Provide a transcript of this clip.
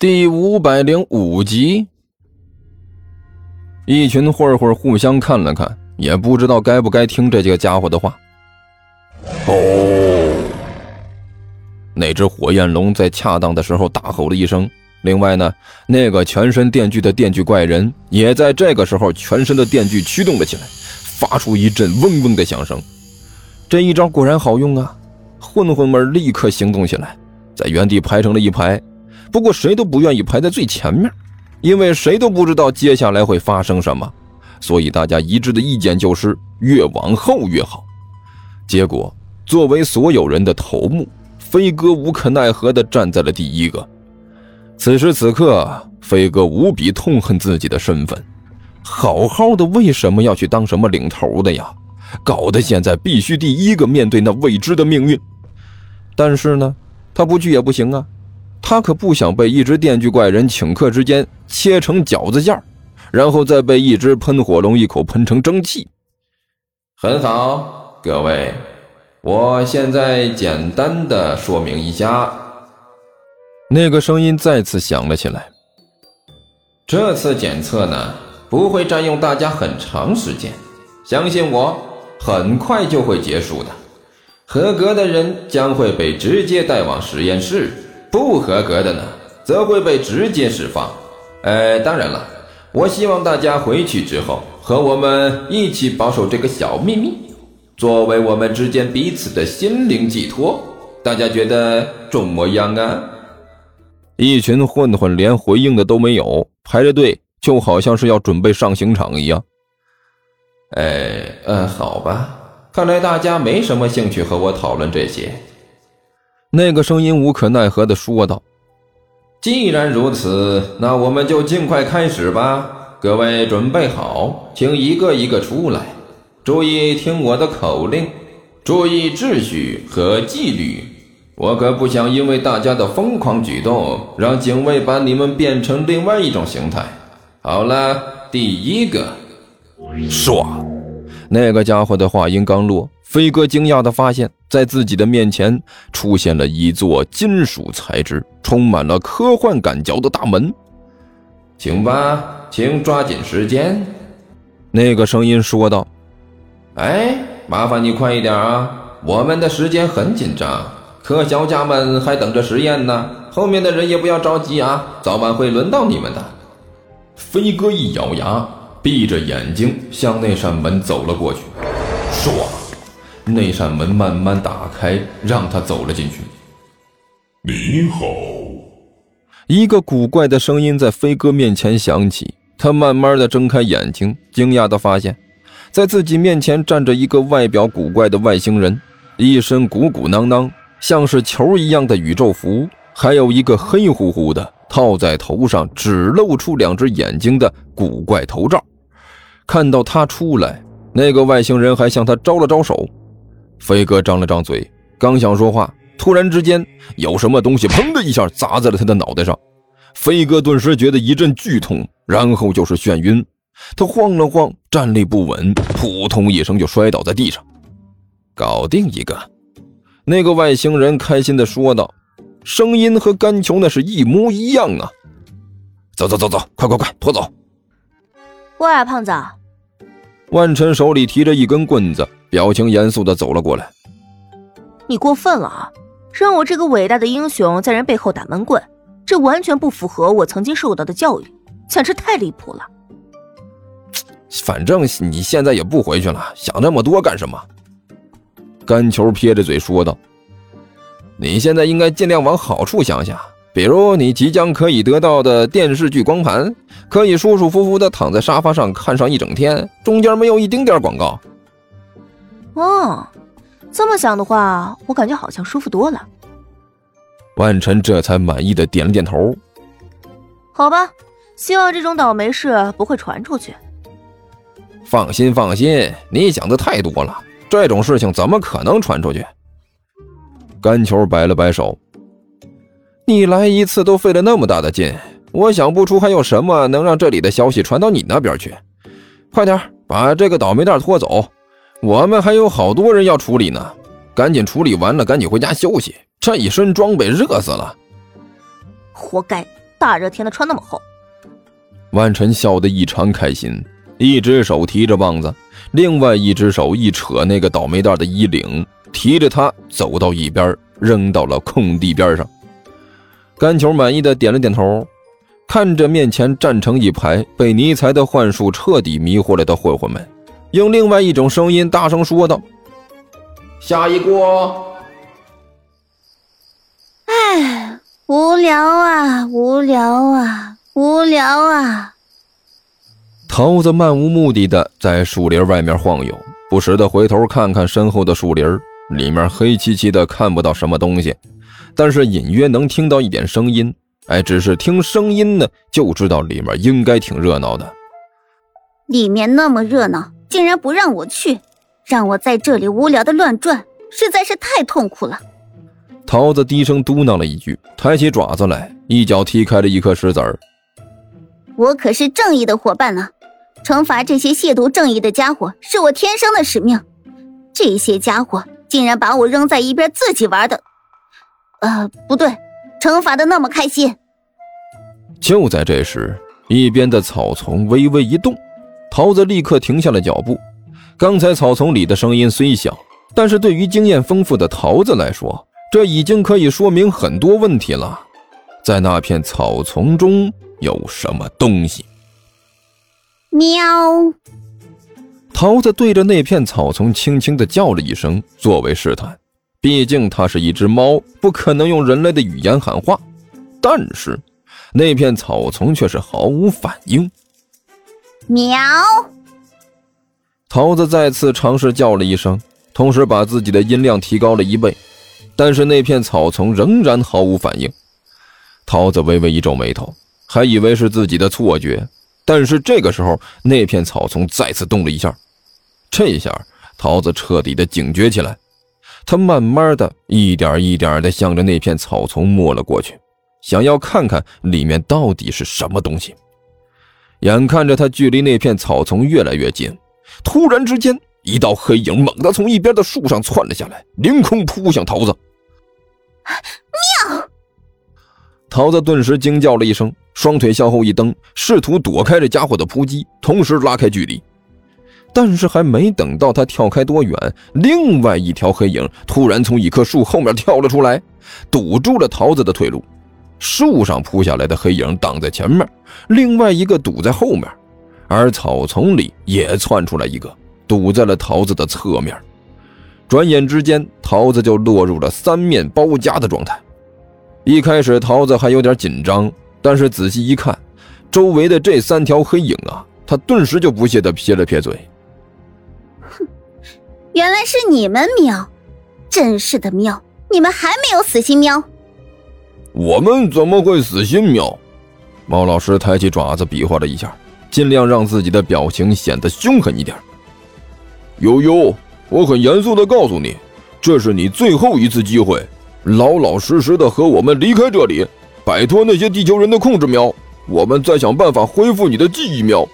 第五百零五集，一群混混互相看了看，也不知道该不该听这几个家伙的话。哦，那只火焰龙在恰当的时候大吼了一声。另外呢，那个全身电锯的电锯怪人也在这个时候全身的电锯驱动了起来，发出一阵嗡嗡的响声。这一招果然好用啊！混混们立刻行动起来，在原地排成了一排。不过谁都不愿意排在最前面，因为谁都不知道接下来会发生什么，所以大家一致的意见就是越往后越好。结果，作为所有人的头目，飞哥无可奈何地站在了第一个。此时此刻，飞哥无比痛恨自己的身份，好好的为什么要去当什么领头的呀？搞得现在必须第一个面对那未知的命运。但是呢，他不去也不行啊。他可不想被一只电锯怪人顷刻之间切成饺子馅儿然后再被一只喷火龙一口喷成蒸汽。很好，各位，我现在简单的说明一下。那个声音再次响了起来。这次检测呢，不会占用大家很长时间，相信我，很快就会结束的。合格的人将会被直接带往实验室。不合格的呢，则会被直接释放。呃，当然了，我希望大家回去之后和我们一起保守这个小秘密，作为我们之间彼此的心灵寄托。大家觉得怎么样啊？一群混混连回应的都没有，排着队就好像是要准备上刑场一样。哎，嗯，好吧，看来大家没什么兴趣和我讨论这些。那个声音无可奈何地说道：“既然如此，那我们就尽快开始吧。各位准备好，请一个一个出来，注意听我的口令，注意秩序和纪律。我可不想因为大家的疯狂举动，让警卫把你们变成另外一种形态。好了，第一个，唰，那个家伙的话音刚落。”飞哥惊讶地发现，在自己的面前出现了一座金属材质、充满了科幻感觉的大门。请吧，请抓紧时间。”那个声音说道。“哎，麻烦你快一点啊，我们的时间很紧张，科学家们还等着实验呢。后面的人也不要着急啊，早晚会轮到你们的。”飞哥一咬牙，闭着眼睛向那扇门走了过去。唰！那扇门慢慢打开，让他走了进去。你好，一个古怪的声音在飞哥面前响起。他慢慢的睁开眼睛，惊讶的发现，在自己面前站着一个外表古怪的外星人，一身鼓鼓囊囊，像是球一样的宇宙服，还有一个黑乎乎的套在头上，只露出两只眼睛的古怪头罩。看到他出来，那个外星人还向他招了招手。飞哥张了张嘴，刚想说话，突然之间有什么东西砰的一下砸在了他的脑袋上。飞哥顿时觉得一阵剧痛，然后就是眩晕。他晃了晃，站立不稳，扑通一声就摔倒在地上。搞定一个，那个外星人开心地说道，声音和甘球那是一模一样啊！走走走走，快快快，拖走！喂，胖子。万晨手里提着一根棍子。表情严肃的走了过来。你过分了啊！让我这个伟大的英雄在人背后打闷棍，这完全不符合我曾经受到的教育，简直太离谱了。反正你现在也不回去了，想那么多干什么？甘球撇着嘴说道：“你现在应该尽量往好处想想，比如你即将可以得到的电视剧光盘，可以舒舒服服的躺在沙发上看上一整天，中间没有一丁点广告。”哦，这么想的话，我感觉好像舒服多了。万晨这才满意的点了点头。好吧，希望这种倒霉事不会传出去。放心放心，你想的太多了，这种事情怎么可能传出去？甘球摆了摆手，你来一次都费了那么大的劲，我想不出还有什么能让这里的消息传到你那边去。快点把这个倒霉蛋拖走。我们还有好多人要处理呢，赶紧处理完了，赶紧回家休息。这一身装备热死了，活该！大热天的穿那么厚。万晨笑得异常开心，一只手提着棒子，另外一只手一扯那个倒霉蛋的衣领，提着他走到一边，扔到了空地边上。甘球满意的点了点头，看着面前站成一排被尼才的幻术彻底迷惑了的混混们，用另外一种声音大声说道：“下一锅。”哎，无聊啊，无聊啊。无聊啊！桃子漫无目的的在树林外面晃悠，不时的回头看看身后的树林，里面黑漆漆的，看不到什么东西，但是隐约能听到一点声音。哎，只是听声音呢，就知道里面应该挺热闹的。里面那么热闹，竟然不让我去，让我在这里无聊的乱转，实在是太痛苦了。桃子低声嘟囔了一句，抬起爪子来，一脚踢开了一颗石子儿。我可是正义的伙伴呢，惩罚这些亵渎正义的家伙是我天生的使命。这些家伙竟然把我扔在一边自己玩的，呃，不对，惩罚的那么开心。就在这时，一边的草丛微微一动，桃子立刻停下了脚步。刚才草丛里的声音虽小，但是对于经验丰富的桃子来说，这已经可以说明很多问题了。在那片草丛中。有什么东西？喵！桃子对着那片草丛轻轻的叫了一声，作为试探。毕竟它是一只猫，不可能用人类的语言喊话。但是那片草丛却是毫无反应。喵！桃子再次尝试叫了一声，同时把自己的音量提高了一倍，但是那片草丛仍然毫无反应。桃子微微一皱眉头。还以为是自己的错觉，但是这个时候，那片草丛再次动了一下。这下，桃子彻底的警觉起来。他慢慢的一点一点的向着那片草丛摸了过去，想要看看里面到底是什么东西。眼看着他距离那片草丛越来越近，突然之间，一道黑影猛地从一边的树上窜了下来，凌空扑向桃子。妙！桃子顿时惊叫了一声。双腿向后一蹬，试图躲开这家伙的扑击，同时拉开距离。但是还没等到他跳开多远，另外一条黑影突然从一棵树后面跳了出来，堵住了桃子的退路。树上扑下来的黑影挡在前面，另外一个堵在后面，而草丛里也窜出来一个，堵在了桃子的侧面。转眼之间，桃子就落入了三面包夹的状态。一开始，桃子还有点紧张。但是仔细一看，周围的这三条黑影啊，他顿时就不屑的撇了撇嘴：“，原来是你们喵，真是的喵！你们还没有死心喵？我们怎么会死心喵？”猫老师抬起爪子比划了一下，尽量让自己的表情显得凶狠一点。悠悠，我很严肃的告诉你，这是你最后一次机会，老老实实的和我们离开这里。摆脱那些地球人的控制，喵！我们再想办法恢复你的记忆，喵！